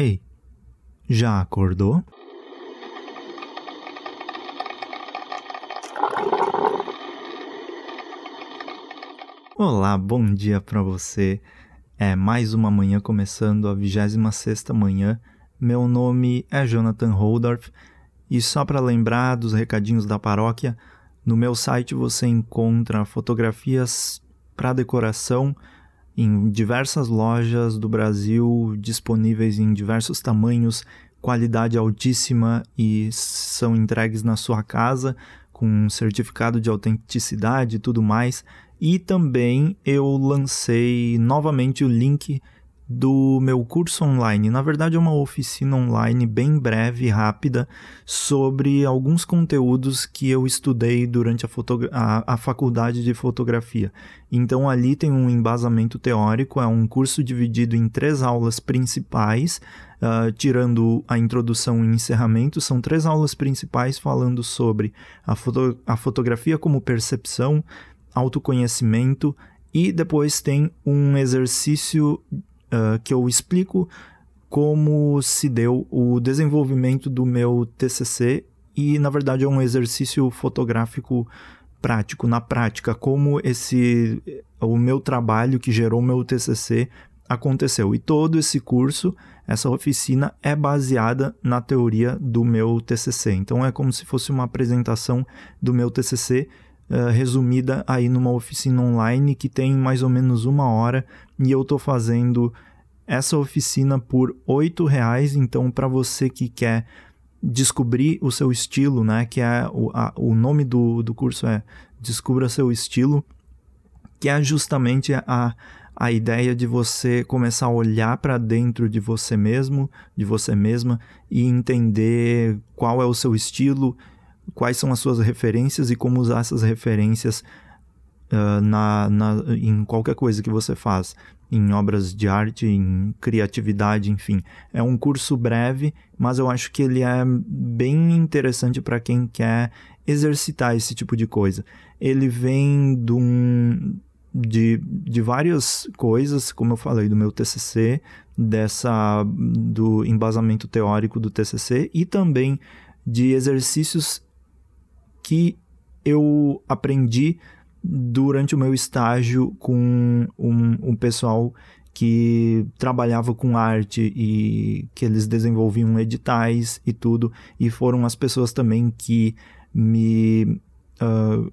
Ei, já acordou? Olá, bom dia para você. É mais uma manhã começando, a 26 manhã. Meu nome é Jonathan Holdorf e só para lembrar dos recadinhos da paróquia, no meu site você encontra fotografias para decoração em diversas lojas do Brasil, disponíveis em diversos tamanhos, qualidade altíssima e são entregues na sua casa com um certificado de autenticidade e tudo mais. E também eu lancei novamente o link do meu curso online. Na verdade, é uma oficina online bem breve e rápida sobre alguns conteúdos que eu estudei durante a, a, a, faculdade de fotografia. Então, ali tem um embasamento teórico, é um curso dividido em três aulas principais. Uh, tirando a introdução e encerramento, são três aulas principais falando sobre a, foto a fotografia como percepção, autoconhecimento e depois tem um exercício uh, que eu explico como se deu o desenvolvimento do meu TCC e, na verdade, é um exercício fotográfico prático, na prática, como esse o meu trabalho que gerou o meu TCC aconteceu. E todo esse curso, essa oficina é baseada na teoria do meu TCC. Então é como se fosse uma apresentação do meu TCC uh, resumida aí numa oficina online que tem mais ou menos uma hora e eu estou fazendo essa oficina por oito reais. Então, para você que quer descobrir o seu estilo, né, que é o, a, o nome do, do curso é Descubra seu estilo, que é justamente a, a ideia de você começar a olhar para dentro de você mesmo, de você mesma e entender qual é o seu estilo quais são as suas referências e como usar essas referências uh, na, na, em qualquer coisa que você faz, em obras de arte, em criatividade, enfim. É um curso breve, mas eu acho que ele é bem interessante para quem quer exercitar esse tipo de coisa. Ele vem de, um, de, de várias coisas, como eu falei, do meu TCC, dessa do embasamento teórico do TCC e também de exercícios que eu aprendi durante o meu estágio com um, um pessoal que trabalhava com arte e que eles desenvolviam editais e tudo, e foram as pessoas também que me uh,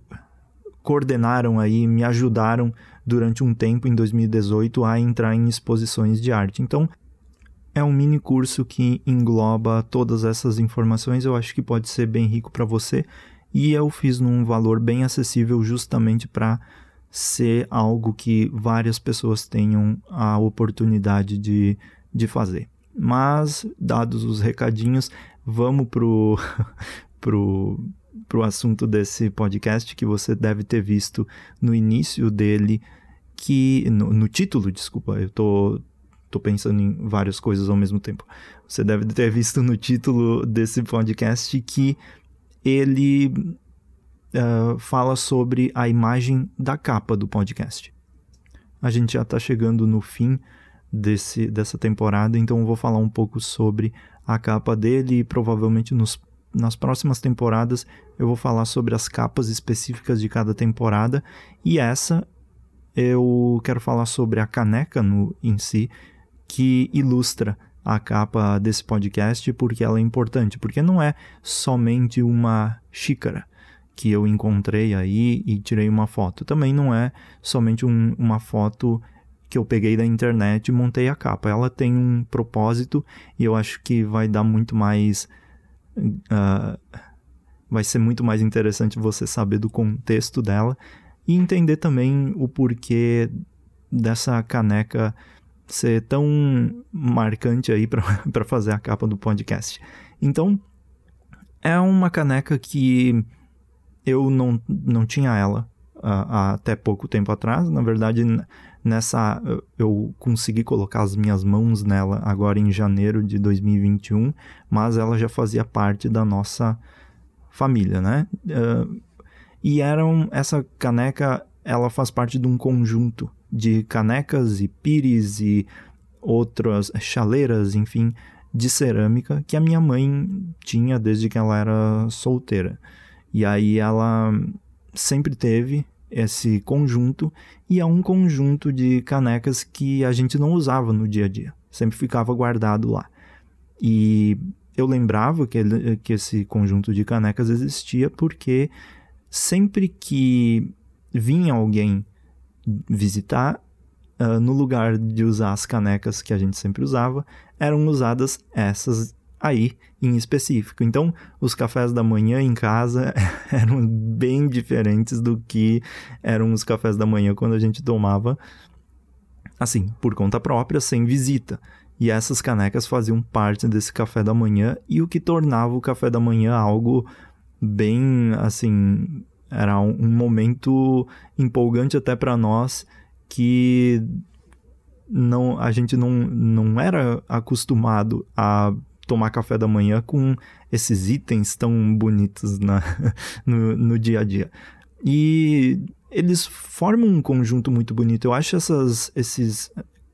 coordenaram aí, me ajudaram durante um tempo em 2018 a entrar em exposições de arte. Então, é um mini curso que engloba todas essas informações. Eu acho que pode ser bem rico para você e eu fiz num valor bem acessível justamente para ser algo que várias pessoas tenham a oportunidade de, de fazer. Mas, dados os recadinhos, vamos pro, pro, pro assunto desse podcast que você deve ter visto no início dele, que no, no título, desculpa, eu tô tô pensando em várias coisas ao mesmo tempo. Você deve ter visto no título desse podcast que ele uh, fala sobre a imagem da capa do podcast. A gente já está chegando no fim desse, dessa temporada, então eu vou falar um pouco sobre a capa dele e provavelmente nos, nas próximas temporadas eu vou falar sobre as capas específicas de cada temporada e essa eu quero falar sobre a caneca no, em si que ilustra a capa desse podcast porque ela é importante, porque não é somente uma xícara que eu encontrei aí e tirei uma foto. Também não é somente um, uma foto que eu peguei da internet e montei a capa. Ela tem um propósito e eu acho que vai dar muito mais. Uh, vai ser muito mais interessante você saber do contexto dela e entender também o porquê dessa caneca ser tão marcante aí para fazer a capa do podcast. Então, é uma caneca que eu não, não tinha ela uh, até pouco tempo atrás. Na verdade, nessa eu consegui colocar as minhas mãos nela agora em janeiro de 2021, mas ela já fazia parte da nossa família, né? Uh, e eram essa caneca, ela faz parte de um conjunto de canecas e pires e outras chaleiras, enfim, de cerâmica que a minha mãe tinha desde que ela era solteira. E aí ela sempre teve esse conjunto e é um conjunto de canecas que a gente não usava no dia a dia, sempre ficava guardado lá. E eu lembrava que, ele, que esse conjunto de canecas existia porque sempre que vinha alguém visitar, uh, no lugar de usar as canecas que a gente sempre usava, eram usadas essas aí em específico. Então, os cafés da manhã em casa eram bem diferentes do que eram os cafés da manhã quando a gente tomava assim, por conta própria, sem visita. E essas canecas faziam parte desse café da manhã e o que tornava o café da manhã algo bem assim, era um, um momento empolgante até para nós que não a gente não, não era acostumado a tomar café da manhã com esses itens tão bonitos na, no, no dia a dia. E eles formam um conjunto muito bonito. Eu acho essas, esses,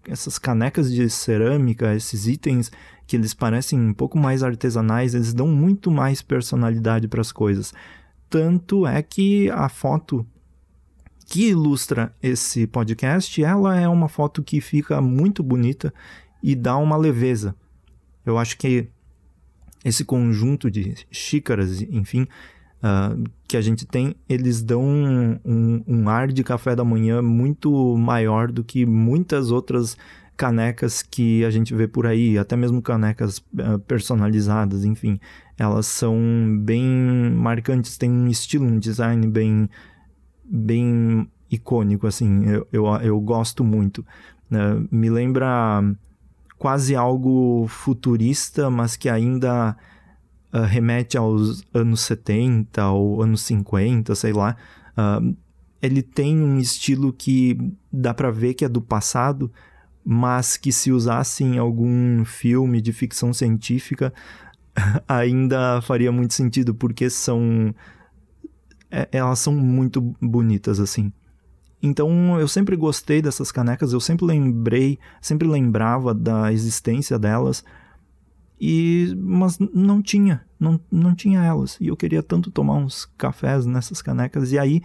essas canecas de cerâmica, esses itens que eles parecem um pouco mais artesanais, eles dão muito mais personalidade para as coisas. Tanto é que a foto que ilustra esse podcast, ela é uma foto que fica muito bonita e dá uma leveza. Eu acho que esse conjunto de xícaras, enfim, uh, que a gente tem, eles dão um, um, um, ar de café da manhã muito maior do que muitas outras canecas que a gente vê por aí, até mesmo canecas uh, personalizadas, enfim. Elas são bem marcantes, têm um estilo, um design bem bem icônico, assim, eu, eu, eu gosto muito. Uh, me lembra quase algo futurista, mas que ainda uh, remete aos anos 70 ou anos 50, sei lá. Uh, ele tem um estilo que dá para ver que é do passado, mas que se usasse em algum filme de ficção científica ainda faria muito sentido, porque são é, elas são muito bonitas assim. Então eu sempre gostei dessas canecas, eu sempre lembrei, sempre lembrava da existência delas. E mas não tinha, não, não tinha elas. E eu queria tanto tomar uns cafés nessas canecas e aí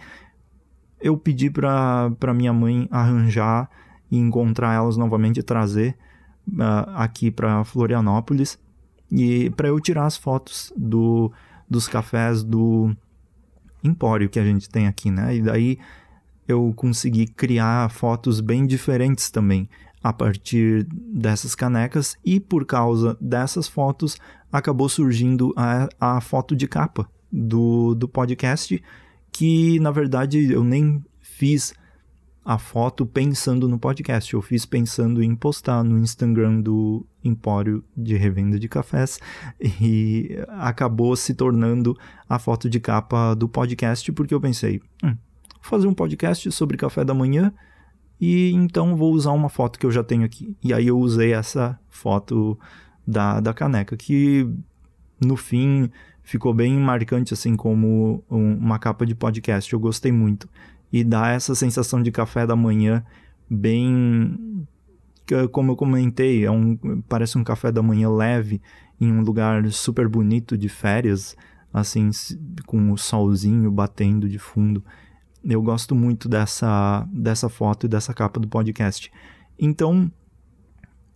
eu pedi para para minha mãe arranjar e encontrar elas novamente e trazer uh, aqui para Florianópolis e para eu tirar as fotos do dos cafés do empório que a gente tem aqui, né? E daí eu consegui criar fotos bem diferentes também a partir dessas canecas e por causa dessas fotos acabou surgindo a, a foto de capa do, do podcast que na verdade eu nem fiz a foto pensando no podcast, eu fiz pensando em postar no Instagram do Empório de Revenda de Cafés e acabou se tornando a foto de capa do podcast porque eu pensei, hum, vou fazer um podcast sobre café da manhã e então vou usar uma foto que eu já tenho aqui. E aí eu usei essa foto da, da caneca que no fim ficou bem marcante assim como um, uma capa de podcast, eu gostei muito e dá essa sensação de café da manhã bem como eu comentei, é um, parece um café da manhã leve em um lugar super bonito de férias, assim, com o solzinho batendo de fundo. Eu gosto muito dessa, dessa foto e dessa capa do podcast. Então,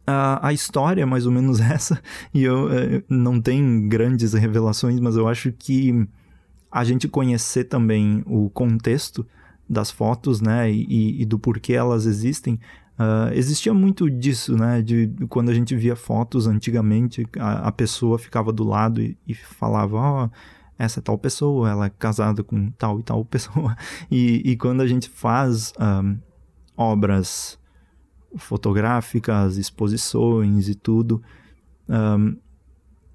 a, a história é mais ou menos essa, e eu, eh, não tem grandes revelações, mas eu acho que a gente conhecer também o contexto das fotos, né, e, e do porquê elas existem, uh, existia muito disso, né, de quando a gente via fotos antigamente, a, a pessoa ficava do lado e, e falava, ó, oh, essa é tal pessoa, ela é casada com tal e tal pessoa, e, e quando a gente faz um, obras fotográficas, exposições e tudo, um,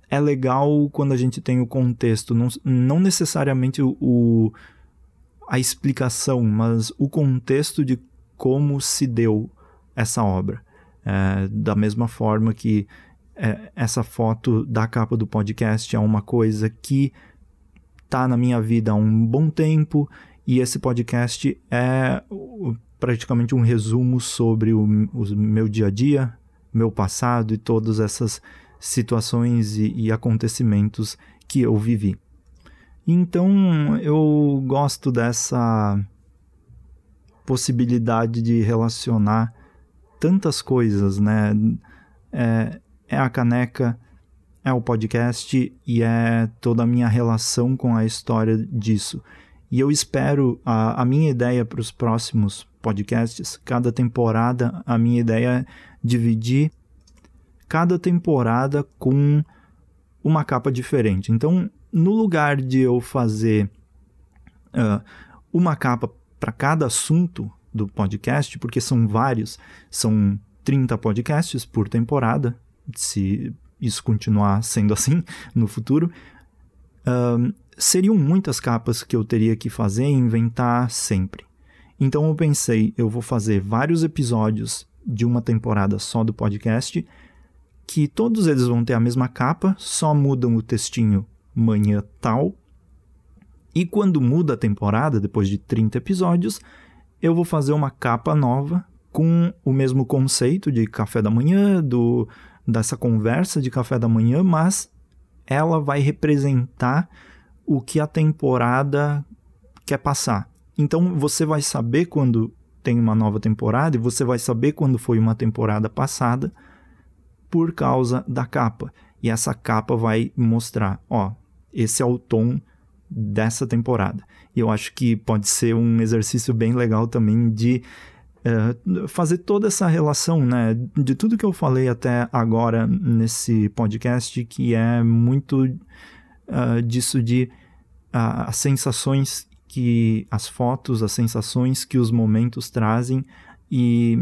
é legal quando a gente tem o contexto, não, não necessariamente o, o a explicação, mas o contexto de como se deu essa obra. É, da mesma forma que é, essa foto da capa do podcast é uma coisa que está na minha vida há um bom tempo e esse podcast é praticamente um resumo sobre o, o meu dia a dia, meu passado e todas essas situações e, e acontecimentos que eu vivi. Então eu gosto dessa possibilidade de relacionar tantas coisas, né? É, é a caneca, é o podcast e é toda a minha relação com a história disso. E eu espero a, a minha ideia para os próximos podcasts, cada temporada, a minha ideia é dividir cada temporada com uma capa diferente. Então, no lugar de eu fazer uh, uma capa para cada assunto do podcast, porque são vários, são 30 podcasts por temporada, se isso continuar sendo assim no futuro, uh, seriam muitas capas que eu teria que fazer e inventar sempre. Então eu pensei, eu vou fazer vários episódios de uma temporada só do podcast, que todos eles vão ter a mesma capa, só mudam o textinho manhã tal. E quando muda a temporada, depois de 30 episódios, eu vou fazer uma capa nova com o mesmo conceito de café da manhã, do, dessa conversa de café da manhã, mas ela vai representar o que a temporada quer passar. Então você vai saber quando tem uma nova temporada e você vai saber quando foi uma temporada passada por causa da capa. E essa capa vai mostrar, ó, esse é o tom dessa temporada. E eu acho que pode ser um exercício bem legal também de uh, fazer toda essa relação, né, de tudo que eu falei até agora nesse podcast, que é muito uh, disso de uh, as sensações que as fotos, as sensações que os momentos trazem e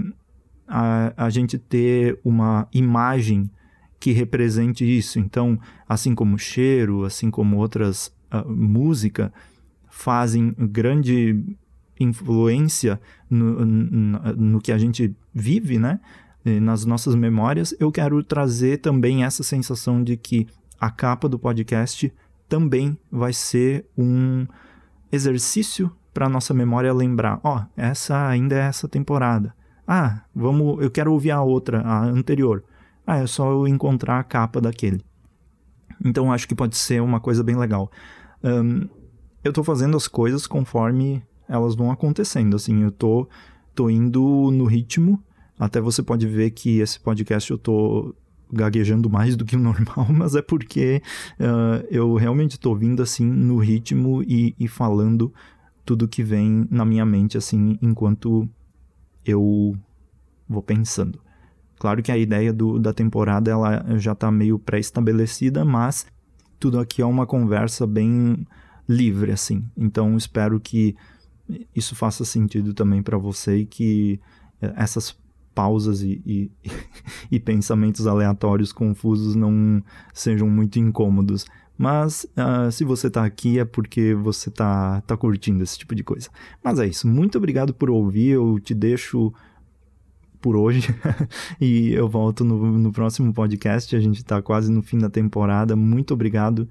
a, a gente ter uma imagem que represente isso. Então, assim como cheiro, assim como outras uh, música, fazem grande influência no, no, no, que a gente vive, né? Nas nossas memórias, eu quero trazer também essa sensação de que a capa do podcast também vai ser um exercício para nossa memória lembrar, ó, oh, essa ainda é essa temporada. Ah, vamos, eu quero ouvir a outra, a anterior. Ah, é só eu encontrar a capa daquele. Então acho que pode ser uma coisa bem legal. Um, eu estou fazendo as coisas conforme elas vão acontecendo. Assim, eu tô, tô indo no ritmo. Até você pode ver que esse podcast eu tô gaguejando mais do que o normal, mas é porque uh, eu realmente estou vindo assim no ritmo e, e falando tudo que vem na minha mente assim enquanto eu vou pensando. Claro que a ideia do, da temporada ela já está meio pré-estabelecida, mas tudo aqui é uma conversa bem livre, assim. Então espero que isso faça sentido também para você e que eh, essas pausas e, e, e, pensamentos aleatórios confusos não sejam muito incômodos. Mas uh, se você está aqui é porque você está tá curtindo esse tipo de coisa. Mas é isso. Muito obrigado por ouvir. Eu te deixo por hoje. e eu volto no, no próximo podcast. A gente está quase no fim da temporada. Muito obrigado.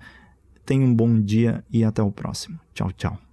Tenha um bom dia e até o próximo. Tchau, tchau.